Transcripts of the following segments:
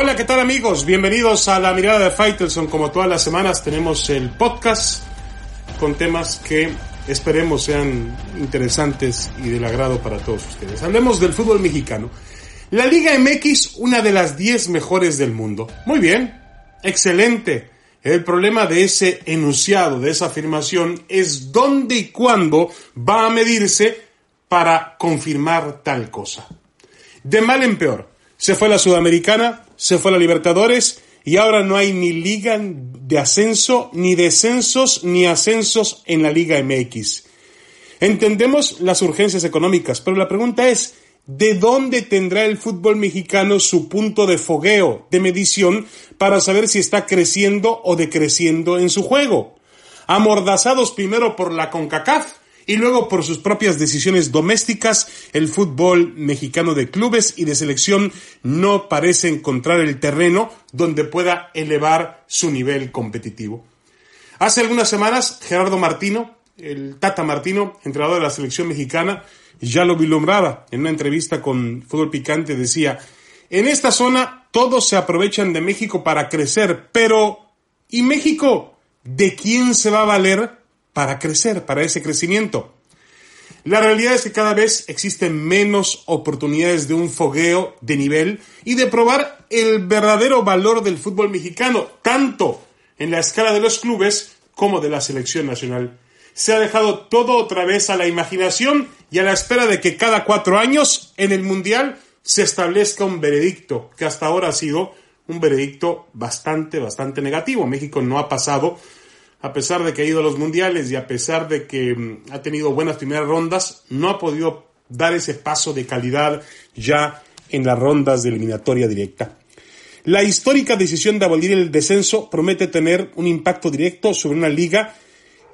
Hola, ¿qué tal amigos? Bienvenidos a la mirada de Faitelson. Como todas las semanas tenemos el podcast con temas que esperemos sean interesantes y del agrado para todos ustedes. Hablemos del fútbol mexicano. La Liga MX, una de las 10 mejores del mundo. Muy bien, excelente. El problema de ese enunciado, de esa afirmación, es dónde y cuándo va a medirse para confirmar tal cosa. De mal en peor. Se fue la Sudamericana, se fue la Libertadores y ahora no hay ni liga de ascenso, ni descensos, ni ascensos en la Liga MX. Entendemos las urgencias económicas, pero la pregunta es, ¿de dónde tendrá el fútbol mexicano su punto de fogueo, de medición, para saber si está creciendo o decreciendo en su juego? Amordazados primero por la CONCACAF, y luego por sus propias decisiones domésticas, el fútbol mexicano de clubes y de selección no parece encontrar el terreno donde pueda elevar su nivel competitivo. Hace algunas semanas, Gerardo Martino, el Tata Martino, entrenador de la selección mexicana, ya lo vilumbraba en una entrevista con Fútbol Picante, decía, en esta zona todos se aprovechan de México para crecer, pero ¿y México? ¿De quién se va a valer para crecer, para ese crecimiento. La realidad es que cada vez existen menos oportunidades de un fogueo de nivel y de probar el verdadero valor del fútbol mexicano, tanto en la escala de los clubes como de la selección nacional. Se ha dejado todo otra vez a la imaginación y a la espera de que cada cuatro años en el Mundial se establezca un veredicto, que hasta ahora ha sido un veredicto bastante, bastante negativo. México no ha pasado a pesar de que ha ido a los mundiales y a pesar de que mm, ha tenido buenas primeras rondas, no ha podido dar ese paso de calidad ya en las rondas de eliminatoria directa. La histórica decisión de abolir el descenso promete tener un impacto directo sobre una liga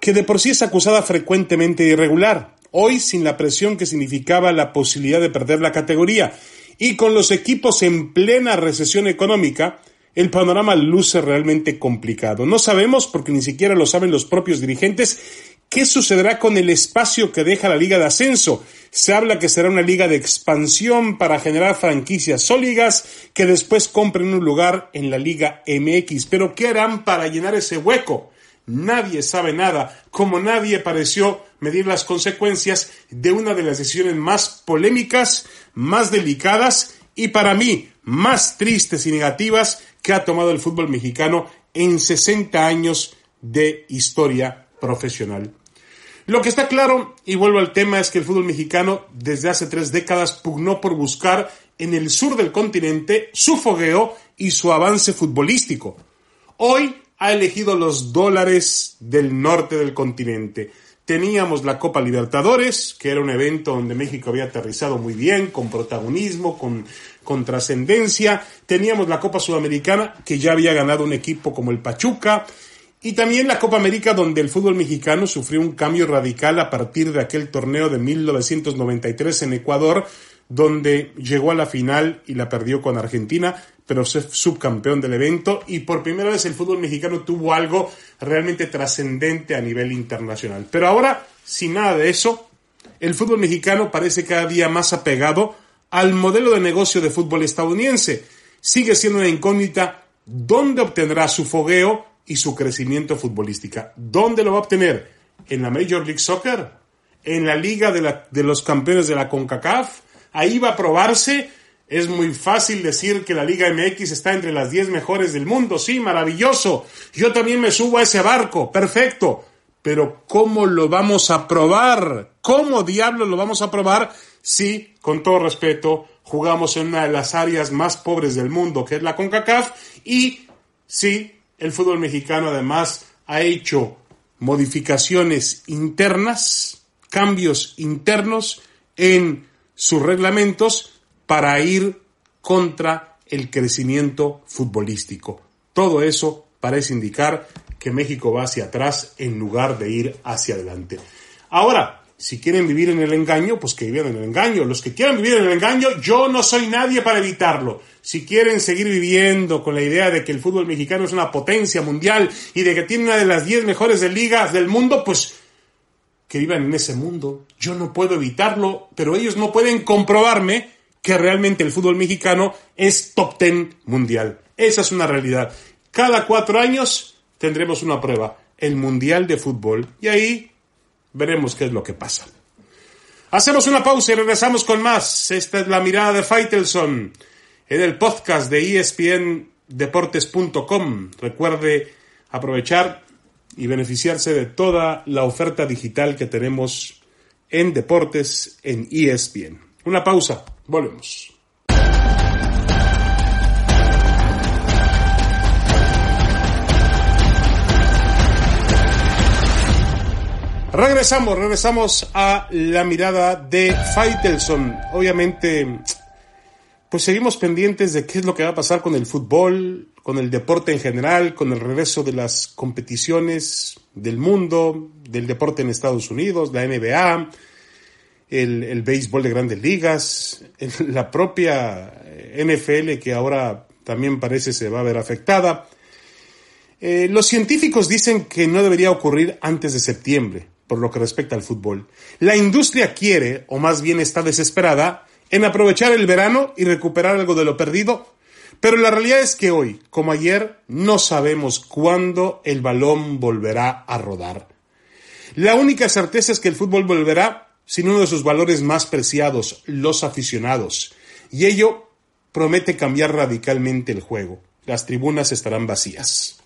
que de por sí es acusada frecuentemente de irregular, hoy sin la presión que significaba la posibilidad de perder la categoría y con los equipos en plena recesión económica, el panorama luce realmente complicado. No sabemos, porque ni siquiera lo saben los propios dirigentes, qué sucederá con el espacio que deja la Liga de Ascenso. Se habla que será una liga de expansión para generar franquicias sólidas que después compren un lugar en la Liga MX. Pero ¿qué harán para llenar ese hueco? Nadie sabe nada, como nadie pareció medir las consecuencias de una de las decisiones más polémicas, más delicadas y para mí más tristes y negativas que ha tomado el fútbol mexicano en 60 años de historia profesional. Lo que está claro, y vuelvo al tema, es que el fútbol mexicano desde hace tres décadas pugnó por buscar en el sur del continente su fogueo y su avance futbolístico. Hoy ha elegido los dólares del norte del continente. Teníamos la Copa Libertadores, que era un evento donde México había aterrizado muy bien, con protagonismo, con, con trascendencia. Teníamos la Copa Sudamericana, que ya había ganado un equipo como el Pachuca. Y también la Copa América, donde el fútbol mexicano sufrió un cambio radical a partir de aquel torneo de 1993 en Ecuador, donde llegó a la final y la perdió con Argentina, pero fue subcampeón del evento y por primera vez el fútbol mexicano tuvo algo realmente trascendente a nivel internacional. Pero ahora, sin nada de eso, el fútbol mexicano parece cada día más apegado al modelo de negocio de fútbol estadounidense. Sigue siendo una incógnita dónde obtendrá su fogueo y su crecimiento futbolística. ¿Dónde lo va a obtener? ¿En la Major League Soccer? ¿En la Liga de, de los Campeones de la CONCACAF? Ahí va a probarse. Es muy fácil decir que la Liga MX está entre las 10 mejores del mundo. Sí, maravilloso. Yo también me subo a ese barco. Perfecto. Pero ¿cómo lo vamos a probar? ¿Cómo diablos lo vamos a probar si, con todo respeto, jugamos en una de las áreas más pobres del mundo, que es la CONCACAF? Y si el fútbol mexicano además ha hecho modificaciones internas, cambios internos en sus reglamentos para ir contra el crecimiento futbolístico. Todo eso parece indicar que México va hacia atrás en lugar de ir hacia adelante. Ahora, si quieren vivir en el engaño, pues que vivan en el engaño. Los que quieran vivir en el engaño, yo no soy nadie para evitarlo. Si quieren seguir viviendo con la idea de que el fútbol mexicano es una potencia mundial y de que tiene una de las 10 mejores ligas del mundo, pues que vivan en ese mundo. Yo no puedo evitarlo, pero ellos no pueden comprobarme que realmente el fútbol mexicano es top ten mundial. Esa es una realidad. Cada cuatro años tendremos una prueba, el Mundial de Fútbol, y ahí veremos qué es lo que pasa. Hacemos una pausa y regresamos con más. Esta es la mirada de Faitelson en el podcast de espndeportes.com. Recuerde aprovechar y beneficiarse de toda la oferta digital que tenemos en deportes en ESPN. Una pausa, volvemos. Regresamos, regresamos a la mirada de Faitelson. Obviamente, pues seguimos pendientes de qué es lo que va a pasar con el fútbol, con el deporte en general, con el regreso de las competiciones del mundo, del deporte en Estados Unidos, la NBA, el, el béisbol de grandes ligas, la propia NFL que ahora también parece se va a ver afectada. Eh, los científicos dicen que no debería ocurrir antes de septiembre por lo que respecta al fútbol. La industria quiere, o más bien está desesperada, en aprovechar el verano y recuperar algo de lo perdido, pero la realidad es que hoy, como ayer, no sabemos cuándo el balón volverá a rodar. La única certeza es que el fútbol volverá sin uno de sus valores más preciados, los aficionados, y ello promete cambiar radicalmente el juego. Las tribunas estarán vacías.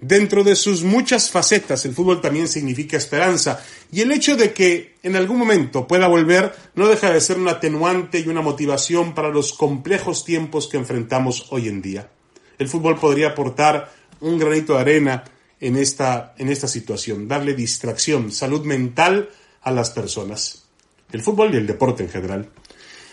Dentro de sus muchas facetas, el fútbol también significa esperanza, y el hecho de que en algún momento pueda volver no deja de ser un atenuante y una motivación para los complejos tiempos que enfrentamos hoy en día. El fútbol podría aportar un granito de arena en esta, en esta situación, darle distracción, salud mental a las personas. El fútbol y el deporte en general.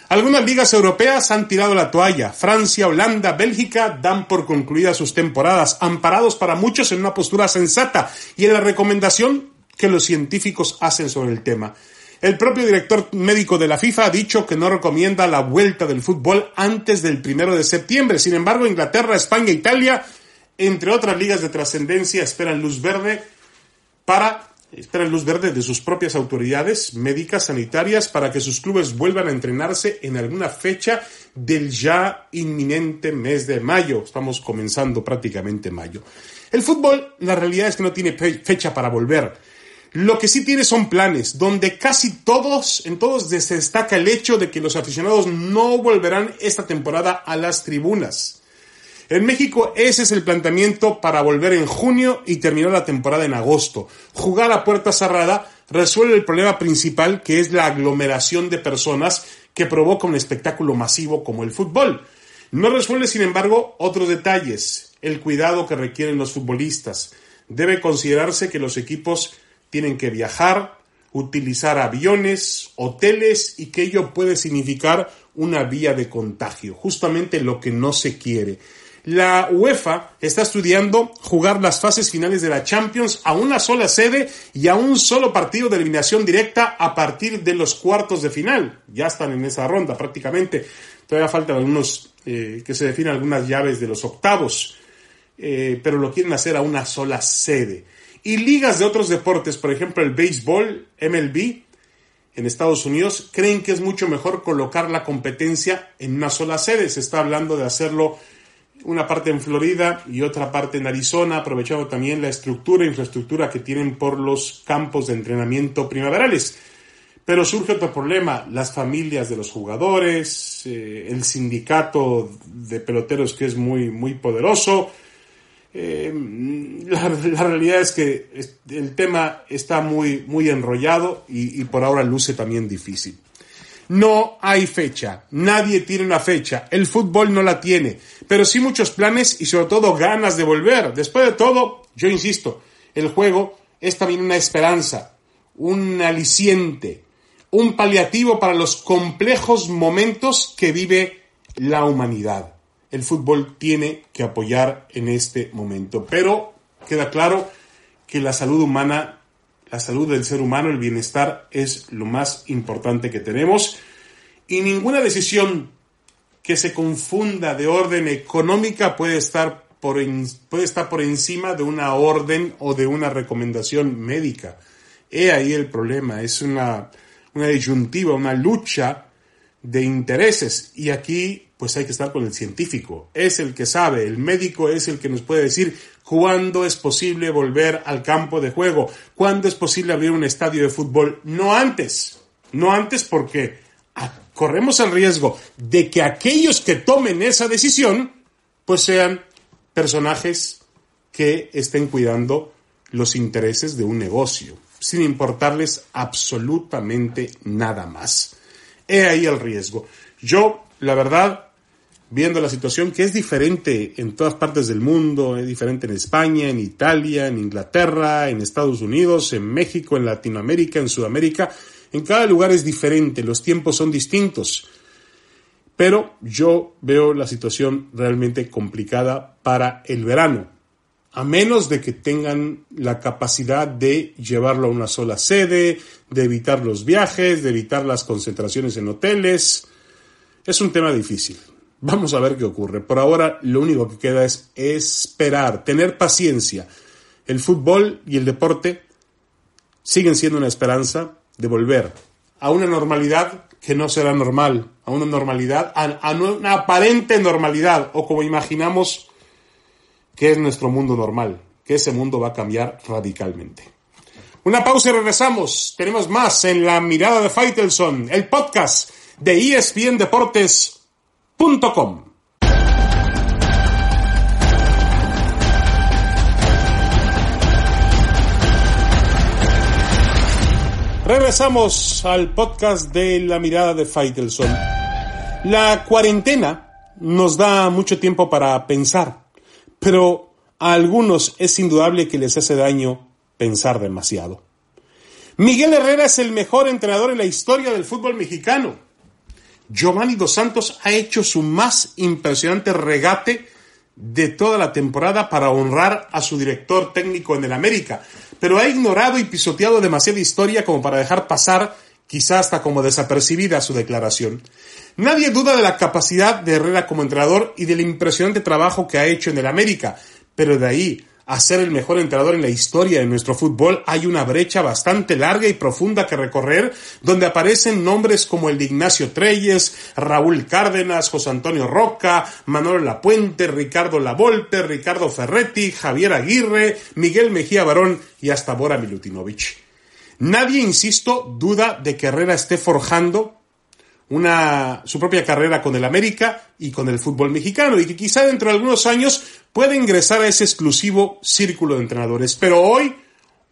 Algunas ligas europeas han tirado la toalla. Francia, Holanda, Bélgica dan por concluidas sus temporadas, amparados para muchos en una postura sensata y en la recomendación que los científicos hacen sobre el tema. El propio director médico de la FIFA ha dicho que no recomienda la vuelta del fútbol antes del primero de septiembre. Sin embargo, Inglaterra, España, Italia, entre otras ligas de trascendencia, esperan luz verde para esperan luz verde de sus propias autoridades médicas sanitarias para que sus clubes vuelvan a entrenarse en alguna fecha del ya inminente mes de mayo. Estamos comenzando prácticamente mayo. El fútbol, la realidad es que no tiene fecha para volver. Lo que sí tiene son planes, donde casi todos, en todos se destaca el hecho de que los aficionados no volverán esta temporada a las tribunas. En México ese es el planteamiento para volver en junio y terminar la temporada en agosto. Jugar a puerta cerrada resuelve el problema principal que es la aglomeración de personas que provoca un espectáculo masivo como el fútbol. No resuelve, sin embargo, otros detalles, el cuidado que requieren los futbolistas. Debe considerarse que los equipos tienen que viajar, utilizar aviones, hoteles y que ello puede significar una vía de contagio, justamente lo que no se quiere. La UEFA está estudiando jugar las fases finales de la Champions a una sola sede y a un solo partido de eliminación directa a partir de los cuartos de final. Ya están en esa ronda prácticamente. Todavía faltan algunos eh, que se definan algunas llaves de los octavos, eh, pero lo quieren hacer a una sola sede. Y ligas de otros deportes, por ejemplo el béisbol, MLB, en Estados Unidos, creen que es mucho mejor colocar la competencia en una sola sede. Se está hablando de hacerlo una parte en Florida y otra parte en Arizona, aprovechando también la estructura e infraestructura que tienen por los campos de entrenamiento primaverales. Pero surge otro problema, las familias de los jugadores, eh, el sindicato de peloteros que es muy, muy poderoso. Eh, la, realidad es que el tema está muy, muy enrollado y por ahora luce también difícil. No hay fecha, nadie tiene una fecha, el fútbol no la tiene, pero sí muchos planes y sobre todo ganas de volver. Después de todo, yo insisto, el juego es también una esperanza, un aliciente, un paliativo para los complejos momentos que vive la humanidad. El fútbol tiene que apoyar en este momento, pero queda claro que la salud humana la salud del ser humano, el bienestar es lo más importante que tenemos y ninguna decisión que se confunda de orden económica puede estar por, puede estar por encima de una orden o de una recomendación médica. He ahí el problema, es una, una disyuntiva, una lucha de intereses y aquí pues hay que estar con el científico, es el que sabe, el médico es el que nos puede decir cuándo es posible volver al campo de juego, cuándo es posible abrir un estadio de fútbol, no antes, no antes porque corremos el riesgo de que aquellos que tomen esa decisión pues sean personajes que estén cuidando los intereses de un negocio, sin importarles absolutamente nada más. He ahí el riesgo. Yo, la verdad, viendo la situación que es diferente en todas partes del mundo, es diferente en España, en Italia, en Inglaterra, en Estados Unidos, en México, en Latinoamérica, en Sudamérica, en cada lugar es diferente, los tiempos son distintos. Pero yo veo la situación realmente complicada para el verano a menos de que tengan la capacidad de llevarlo a una sola sede, de evitar los viajes, de evitar las concentraciones en hoteles. Es un tema difícil. Vamos a ver qué ocurre. Por ahora lo único que queda es esperar, tener paciencia. El fútbol y el deporte siguen siendo una esperanza de volver a una normalidad que no será normal, a una normalidad, a, una aparente normalidad, o como imaginamos que es nuestro mundo normal, que ese mundo va a cambiar radicalmente. Una pausa y regresamos. Tenemos más en la mirada de Faitelson, el podcast de espndeportes.com. Regresamos al podcast de la mirada de Faitelson. La cuarentena nos da mucho tiempo para pensar pero a algunos es indudable que les hace daño pensar demasiado. Miguel Herrera es el mejor entrenador en la historia del fútbol mexicano. Giovanni Dos Santos ha hecho su más impresionante regate de toda la temporada para honrar a su director técnico en el América, pero ha ignorado y pisoteado demasiada historia como para dejar pasar, quizá hasta como desapercibida, su declaración. Nadie duda de la capacidad de Herrera como entrenador y del impresionante trabajo que ha hecho en el América, pero de ahí a ser el mejor entrenador en la historia de nuestro fútbol hay una brecha bastante larga y profunda que recorrer, donde aparecen nombres como el de Ignacio Treyes, Raúl Cárdenas, José Antonio Roca, Manuel Lapuente, Ricardo Lavolpe, Ricardo Ferretti, Javier Aguirre, Miguel Mejía Barón y hasta Bora Milutinovic. Nadie, insisto, duda de que Herrera esté forjando una, su propia carrera con el América y con el fútbol mexicano y que quizá dentro de algunos años pueda ingresar a ese exclusivo círculo de entrenadores. Pero hoy,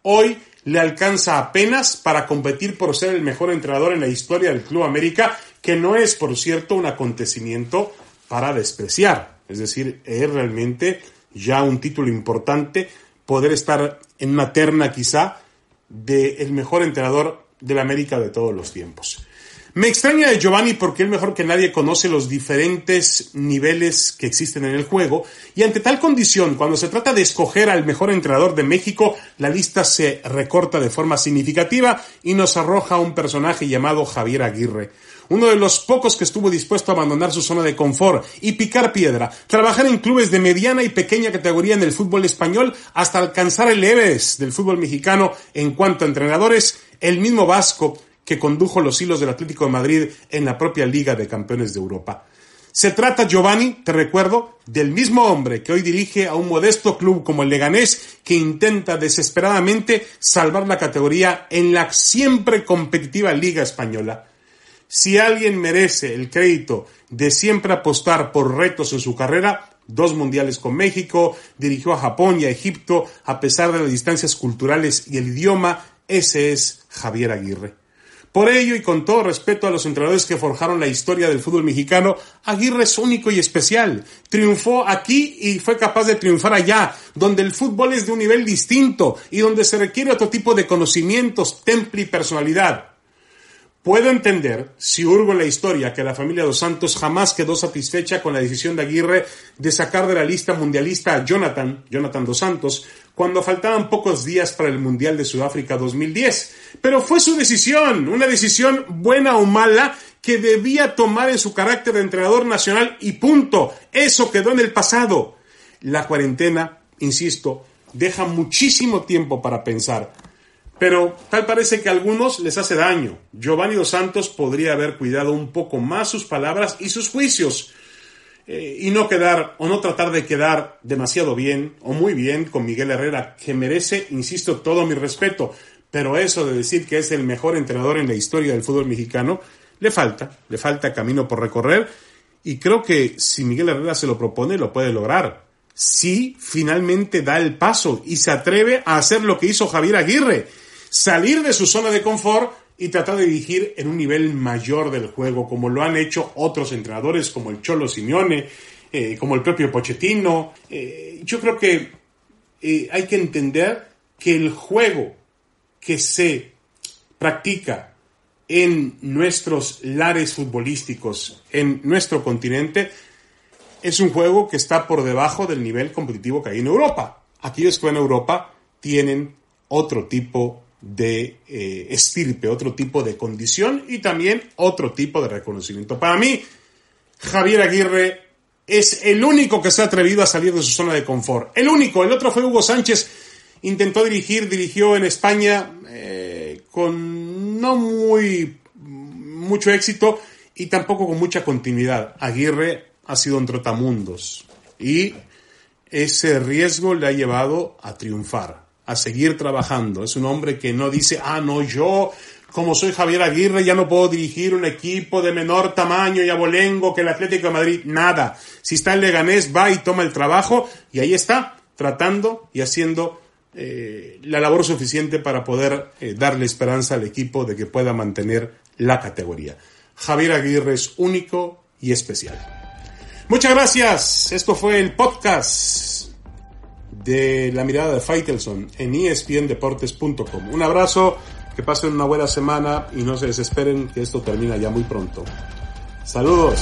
hoy le alcanza apenas para competir por ser el mejor entrenador en la historia del Club América, que no es, por cierto, un acontecimiento para despreciar. Es decir, es realmente ya un título importante poder estar en una terna quizá del el mejor entrenador del América de todos los tiempos. Me extraña de Giovanni porque él mejor que nadie conoce los diferentes niveles que existen en el juego y ante tal condición, cuando se trata de escoger al mejor entrenador de México, la lista se recorta de forma significativa y nos arroja un personaje llamado Javier Aguirre uno de los pocos que estuvo dispuesto a abandonar su zona de confort y picar piedra, trabajar en clubes de mediana y pequeña categoría en el fútbol español hasta alcanzar el Everest del fútbol mexicano en cuanto a entrenadores, el mismo Vasco que condujo los hilos del Atlético de Madrid en la propia Liga de Campeones de Europa. Se trata, Giovanni, te recuerdo, del mismo hombre que hoy dirige a un modesto club como el Leganés, que intenta desesperadamente salvar la categoría en la siempre competitiva Liga Española. Si alguien merece el crédito de siempre apostar por retos en su carrera, dos mundiales con México, dirigió a Japón y a Egipto a pesar de las distancias culturales y el idioma, ese es Javier Aguirre. Por ello, y con todo respeto a los entrenadores que forjaron la historia del fútbol mexicano, Aguirre es único y especial. Triunfó aquí y fue capaz de triunfar allá, donde el fútbol es de un nivel distinto y donde se requiere otro tipo de conocimientos, temple y personalidad. Puedo entender, si hurgo en la historia, que la familia Dos Santos jamás quedó satisfecha con la decisión de Aguirre de sacar de la lista mundialista a Jonathan, Jonathan Dos Santos, cuando faltaban pocos días para el Mundial de Sudáfrica 2010. Pero fue su decisión, una decisión buena o mala que debía tomar en su carácter de entrenador nacional y punto. Eso quedó en el pasado. La cuarentena, insisto, deja muchísimo tiempo para pensar Pero tal parece que a algunos les hace daño. Giovanni Dos Santos podría haber cuidado un poco más sus palabras y sus juicios. Eh, y no quedar o no tratar de quedar demasiado bien o muy bien con Miguel Herrera, que merece, insisto, todo mi respeto. Pero eso de decir que es el mejor entrenador en la historia del fútbol mexicano, le falta, le falta camino por recorrer. Y creo que si Miguel Herrera se lo propone, lo puede lograr. Si finalmente da el paso y se atreve a hacer lo que hizo Javier Aguirre, salir de su zona de confort y tratar de dirigir en un nivel mayor del juego, como lo han hecho otros entrenadores como el Cholo Simeone, eh, como el propio Pochettino. Eh, yo creo que eh, hay que entender que el juego que se practica en nuestros lares futbolísticos, en nuestro continente, es un juego que está por debajo del nivel competitivo que hay en Europa. Aquellos que van a Europa tienen otro tipo de eh, estirpe, otro tipo de condición y también otro tipo de reconocimiento. Para mí, Javier Aguirre es el único que se ha atrevido a salir de su zona de confort. El único, el otro fue Hugo Sánchez, intentó dirigir, dirigió en España eh, con no muy mucho éxito y tampoco con mucha continuidad. Aguirre ha sido un trotamundos y ese riesgo le ha llevado a triunfar a seguir trabajando. Es un hombre que no dice, ah, no, yo, como soy Javier Aguirre, ya no puedo dirigir un equipo de menor tamaño y abolengo que el Atlético de Madrid. Nada. Si está en Leganés, va y toma el trabajo y ahí está, tratando y haciendo eh, la labor suficiente para poder eh, darle esperanza al equipo de que pueda mantener la categoría. Javier Aguirre es único y especial. Muchas gracias. Esto fue el podcast de la mirada de Faitelson en espndeportes.com. Un abrazo, que pasen una buena semana y no se desesperen que esto termina ya muy pronto. Saludos.